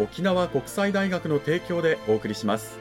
沖縄国際大学の提供でお送りします。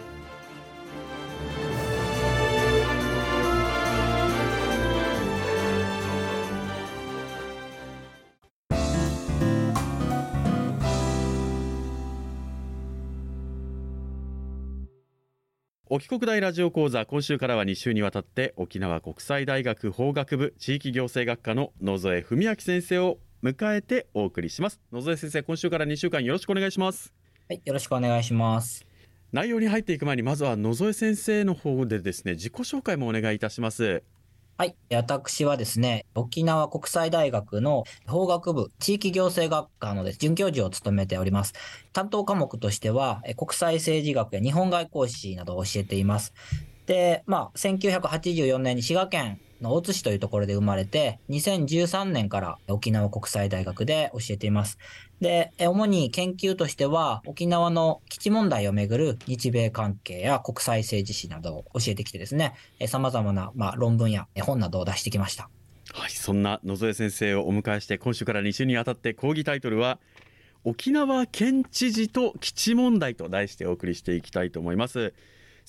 沖国大ラジオ講座今週からは2週にわたって沖縄国際大学法学部地域行政学科の野添文明先生を迎えてお送りします野添先生今週から2週間よろしくお願いしますはいよろしくお願いします内容に入っていく前にまずは野添先生の方でですね自己紹介もお願いいたしますはい。私はですね、沖縄国際大学の法学部地域行政学科のです准教授を務めております。担当科目としては、国際政治学や日本外交史などを教えています。で、まあ、1984年に滋賀県の大津市というところで生まれて、2013年から沖縄国際大学で教えています。で、主に研究としては、沖縄の基地問題をめぐる日米関係や国際政治史などを教えてきてですね、様々な、まあ、論文や本などを出してきました。はい、そんな野添先生をお迎えして、今週から2週にあたって講義タイトルは、沖縄県知事と基地問題と題してお送りしていきたいと思います。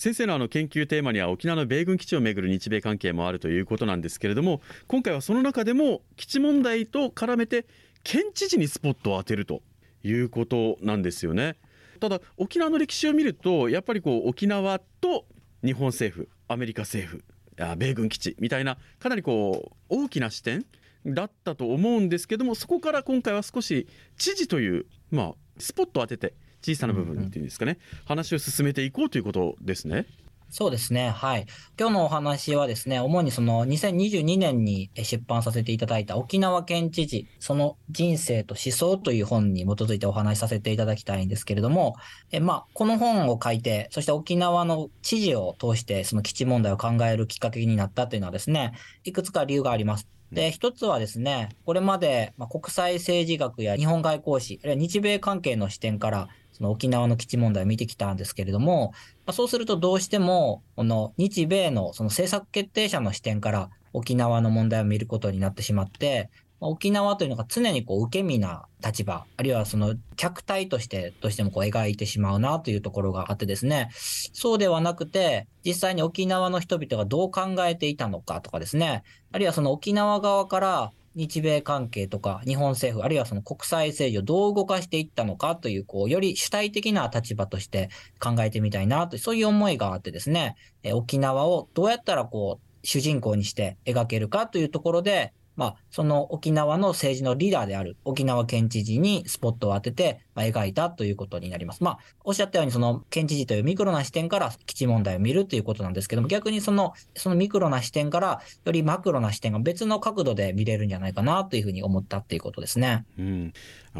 先生のあの研究テーマには沖縄の米軍基地をめぐる日米関係もあるということなんですけれども今回はその中でも基地問題と絡めて県知事にスポットを当てるということなんですよね。ただ沖縄の歴史を見るとやっぱりこう沖縄と日本政府アメリカ政府米軍基地みたいなかなりこう大きな視点だったと思うんですけどもそこから今回は少し知事というまあスポットを当てて小さな部分っていうんですかね、うんうん、話を進めていこうということですね。そうですね。はい。今日のお話はですね、主にその2022年に出版させていただいた沖縄県知事、その人生と思想という本に基づいてお話しさせていただきたいんですけれども、えまあ、この本を書いて、そして沖縄の知事を通してその基地問題を考えるきっかけになったというのはですね、いくつか理由があります。で、一つはですね、これまで、ま国際政治学や日本外交史、あるいは日米関係の視点からその沖縄の基地問題を見てきたんですけれども、まあ、そうするとどうしても、この日米のその政策決定者の視点から沖縄の問題を見ることになってしまって、まあ、沖縄というのが常にこう受け身な立場、あるいはその客体としてどうしてもこう描いてしまうなというところがあってですね、そうではなくて、実際に沖縄の人々がどう考えていたのかとかですね、あるいはその沖縄側から日米関係とか日本政府、あるいはその国際政治をどう動かしていったのかという、こう、より主体的な立場として考えてみたいなと、そういう思いがあってですね、え沖縄をどうやったらこう、主人公にして描けるかというところで、まあ、その沖縄の政治のリーダーである沖縄県知事にスポットを当てて、まあ、描いたということになります。まあ、おっしゃったように、その県知事というミクロな視点から基地問題を見るということなんですけども、逆にその、そのミクロな視点から、よりマクロな視点が別の角度で見れるんじゃないかなというふうに思ったということですね。うん。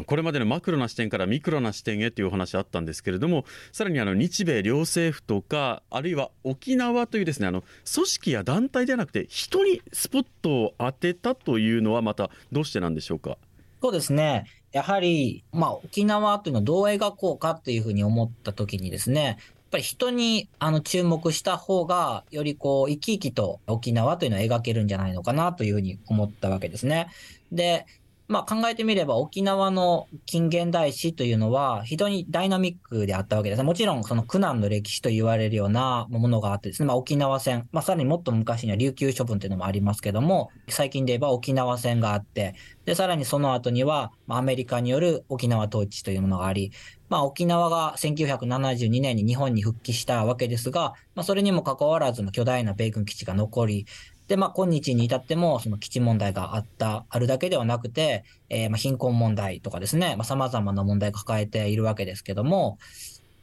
これまでのマクロな視点からミクロな視点へというお話あったんですけれどもさらにあの日米両政府とかあるいは沖縄というですねあの組織や団体ではなくて人にスポットを当てたというのはまたどうしてなんでしょうか？そうですね。やはり、まあ、沖縄というのをどう描こうかっていうふうに思ったときにですね、やっぱり人にあの注目した方が、よりこう、生き生きと沖縄というのを描けるんじゃないのかなというふうに思ったわけですね。で、まあ考えてみれば沖縄の近現代史というのは非常にダイナミックであったわけです。もちろんその苦難の歴史と言われるようなものがあってですね、まあ沖縄戦、まあさらにもっと昔には琉球処分というのもありますけども、最近で言えば沖縄戦があって、で、さらにその後には、アメリカによる沖縄統治というものがあり、まあ、沖縄が1972年に日本に復帰したわけですが、まあ、それにもかかわらず巨大な米軍基地が残り、で、まあ、今日に至っても、その基地問題があった、あるだけではなくて、えー、まあ、貧困問題とかですね、まあ、様々な問題を抱えているわけですけども、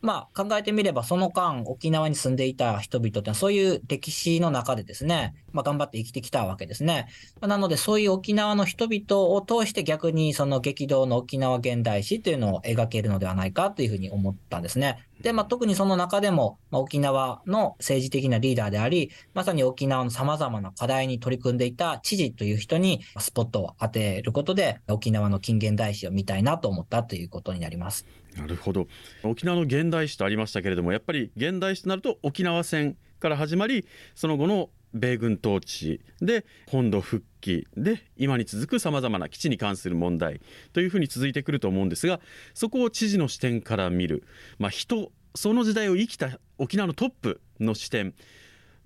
まあ、考えてみれば、その間、沖縄に住んでいた人々ってのは、そういう歴史の中でですね、まあ、頑張って生きてきたわけですね。ま、なので、そういう沖縄の人々を通して逆に、その激動の沖縄現代史というのを描けるのではないかというふうに思ったんですね。で、まあ、特にその中でも、まあ、沖縄の政治的なリーダーであり、まさに沖縄の様々な課題に取り組んでいた知事という人にスポットを当てることで、沖縄の近現代史を見たいなと思ったということになります。なるほど沖縄の現代史とありましたけれどもやっぱり現代史となると沖縄戦から始まりその後の米軍統治で本土復帰で今に続くさまざまな基地に関する問題というふうに続いてくると思うんですがそこを知事の視点から見る、まあ、人その時代を生きた沖縄のトップの視点。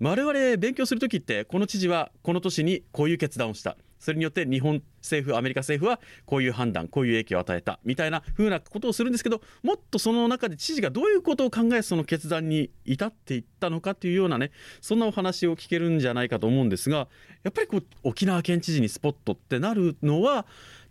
我々勉強する時ってこの知事はこの年にこういう決断をした。それによって日本政府アメリカ政府はこういう判断こういう影響を与えた。みたいな風なことをするんですけどもっとその中で知事がどういうことを考えその決断に至っていったのかというようなねそんなお話を聞けるんじゃないかと思うんですがやっぱりこう沖縄県知事にスポットってなるのは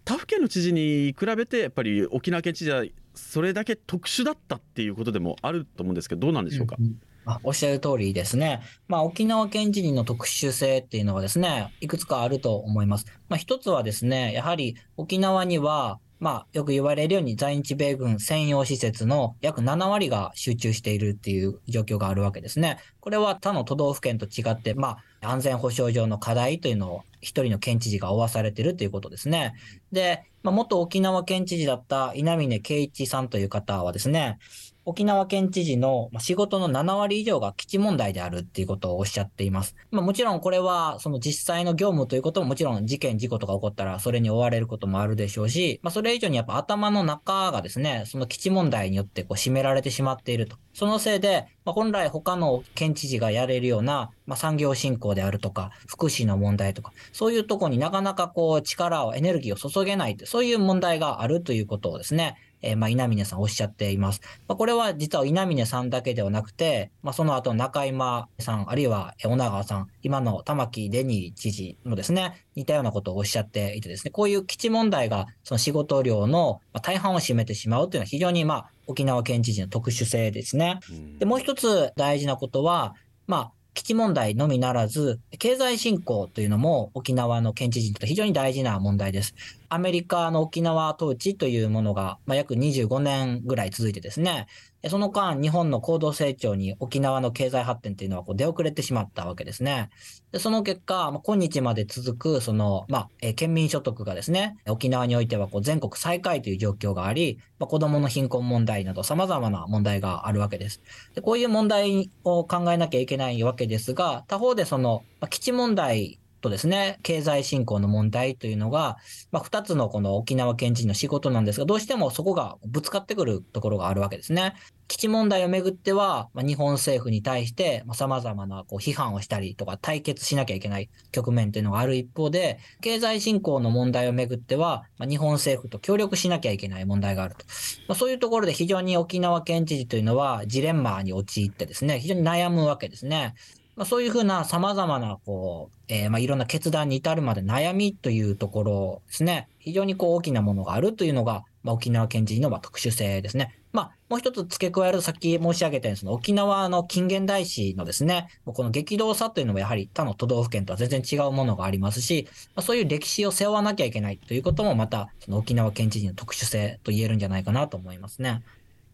他府県の知事に比べてやっぱり沖縄県知事はそれだけ特殊だったっていうことでもあると思うんですけどどうなんでしょうか？うん。おっしゃる通りですね。まあ、沖縄県知事の特殊性っていうのはですね、いくつかあると思います。まあ、一つはですね、やはり沖縄には、まあ、よく言われるように在日米軍専用施設の約7割が集中しているっていう状況があるわけですね。これは他の都道府県と違って、まあ、安全保障上の課題というのを一人の県知事が負わされてるということですね。で、まあ、元沖縄県知事だった稲峰圭一さんという方はですね、沖縄県知事の仕事の7割以上が基地問題であるっていうことをおっしゃっています。まあ、もちろんこれはその実際の業務ということももちろん事件、事故とか起こったらそれに追われることもあるでしょうし、まあ、それ以上にやっぱ頭の中がですね、その基地問題によってこう占められてしまっていると。そのせいで、まあ、本来他の県知事がやれるような、まあ、産業振興であるとか、福祉の問題とか、そういうとこになかなかこう力を、エネルギーを注げないそういう問題があるということをですね、えー、まあ、稲峰さんおっしゃっています。まあ、これは実は稲峰さんだけではなくて、まあ、その後中今さん、あるいは小長さん、今の玉城デニー知事もですね、似たようなことをおっしゃっていてですね、こういう基地問題がその仕事量の大半を占めてしまうというのは非常にまあ、沖縄県知事の特殊性ですね。で、もう一つ大事なことは、まあ、基地問題のみならず、経済振興というのも沖縄の県知事にとって非常に大事な問題です。アメリカの沖縄統治というものが、まあ、約25年ぐらい続いてですね、その間、日本の高度成長に沖縄の経済発展というのはこう出遅れてしまったわけですね。でその結果、まあ、今日まで続く、その、まあ、え県民所得がですね、沖縄においてはこう全国最下位という状況があり、まあ、子供の貧困問題など様々な問題があるわけです。でこういう問題を考えなきゃいけないわけですが、他方でその、まあ、基地問題とですね、経済振興の問題というのが、まあ、二つのこの沖縄県知事の仕事なんですが、どうしてもそこがぶつかってくるところがあるわけですね。基地問題をめぐっては、まあ、日本政府に対して、まあ、様々なこう批判をしたりとか対決しなきゃいけない局面というのがある一方で、経済振興の問題をめぐっては、まあ、日本政府と協力しなきゃいけない問題があると。まあ、そういうところで非常に沖縄県知事というのはジレンマに陥ってですね、非常に悩むわけですね。まあ、そういうふうな様々な、こう、えー、まあ、いろんな決断に至るまで悩みというところですね。非常にこう大きなものがあるというのが、まあ、沖縄県知事のまあ特殊性ですね。まあ、もう一つ付け加えるさっき申し上げたように、その沖縄の近現代史のですね、この激動さというのもやはり他の都道府県とは全然違うものがありますし、まあ、そういう歴史を背負わなきゃいけないということもまた、その沖縄県知事の特殊性と言えるんじゃないかなと思いますね。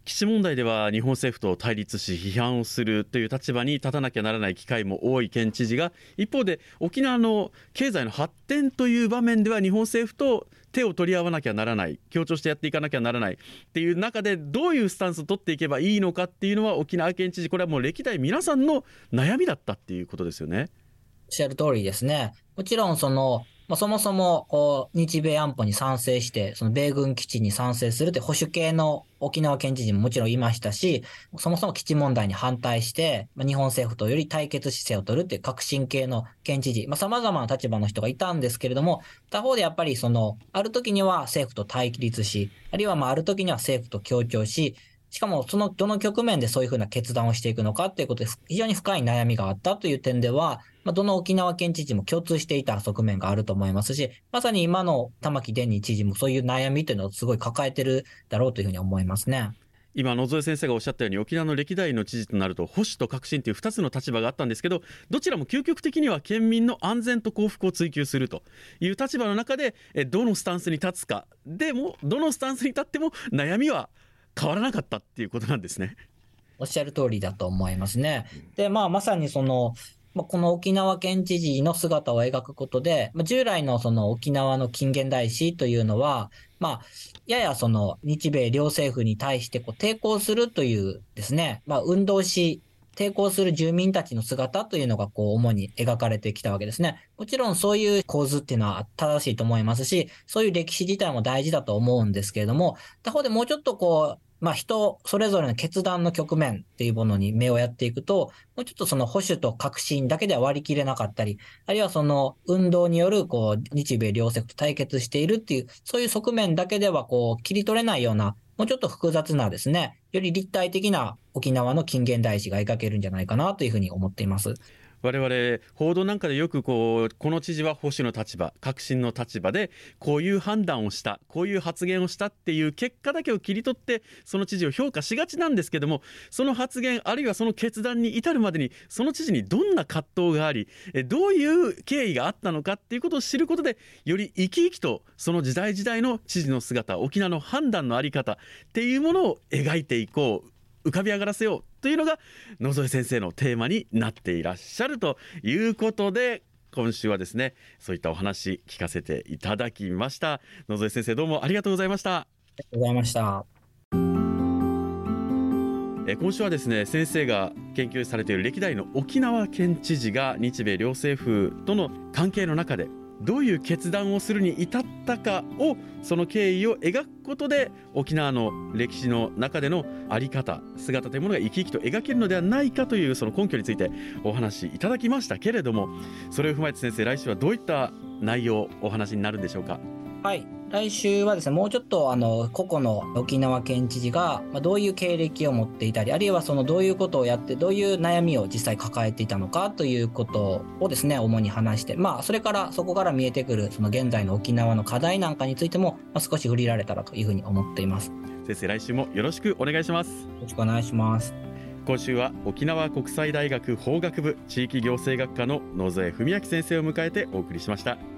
基地問題では日本政府と対立し批判をするという立場に立たなきゃならない機会も多い県知事が一方で沖縄の経済の発展という場面では日本政府と手を取り合わなきゃならない協調してやっていかなきゃならないっていう中でどういうスタンスを取っていけばいいのかっていうのは沖縄県知事これはもう歴代皆さんの悩みだったっていうことですよね。おっしゃる通りですね。もちろんそのまあ、そもそも、こう、日米安保に賛成して、その米軍基地に賛成するって保守系の沖縄県知事ももちろんいましたし、そもそも基地問題に反対して、まあ、日本政府とより対決姿勢を取るっていう革新系の県知事、まあ、様々な立場の人がいたんですけれども、他方でやっぱりその、ある時には政府と対立し、あるいはまあある時には政府と協調し、しかも、その、どの局面でそういうふうな決断をしていくのかっていうことで、非常に深い悩みがあったという点では、まあ、どの沖縄県知事も共通していた側面があると思いますし、まさに今の玉城デニー知事もそういう悩みというのをすごい抱えてるだろうというふうに思いますね。今野添先生がおっしゃったように沖縄の歴代の知事となると保守と革新という2つの立場があったんですけどどちらも究極的には県民の安全と幸福を追求するという立場の中でどのスタンスに立つかでもどのスタンスに立っても悩みは変わらなかったっていうことなんですね。おっしゃる通りだと思いますね。で、まあ、まさにその、まあ、この沖縄県知事の姿を描くことで、まあ、従来のその沖縄の近現代史というのは、まあ、ややその日米両政府に対してこう抵抗するというですね、まあ、運動し、抵抗する住民たちの姿というのがこう主に描かれてきたわけですね。もちろんそういう構図っていうのは正しいと思いますし、そういう歴史自体も大事だと思うんですけれども、他方でもうちょっとこう、まあ人それぞれの決断の局面っていうものに目をやっていくと、もうちょっとその保守と革新だけでは割り切れなかったり、あるいはその運動によるこう日米両政府と対決しているっていう、そういう側面だけではこう切り取れないような、もうちょっと複雑なですね、より立体的な沖縄の近現代史が描けるんじゃないかなというふうに思っています。我々報道なんかでよくこうこの知事は保守の立場革新の立場でこういう判断をしたこういう発言をしたっていう結果だけを切り取ってその知事を評価しがちなんですけどもその発言あるいはその決断に至るまでにその知事にどんな葛藤がありどういう経緯があったのかっていうことを知ることでより生き生きとその時代時代の知事の姿沖縄の判断の在り方っていうものを描いていこう。浮かび上がらせようというのが野添先生のテーマになっていらっしゃるということで今週はですねそういったお話聞かせていただきました。野添先生どうもありがとうございました。ありがとうございましたえ今週はですね先生が研究されている歴代の沖縄県知事が日米両政府との関係の中でどういう決断をするに至ったかをその経緯を描くことで沖縄の歴史の中での在り方姿というものが生き生きと描けるのではないかというその根拠についてお話しいただきましたけれどもそれを踏まえて先生来週はどういった内容お話になるんでしょうか？はい来週はですね、もうちょっとあの、個々の沖縄県知事が、まあ、どういう経歴を持っていたり、あるいはそのどういうことをやって、どういう悩みを実際抱えていたのかということをですね、主に話して、まあ、それからそこから見えてくる、その現在の沖縄の課題なんかについても、まあ、少し触れられたらというふうに思っています。先生、来週もよろしくお願いします。よろしくお願いします。今週は沖縄国際大学法学部地域行政学科の野添文明先生を迎えてお送りしました。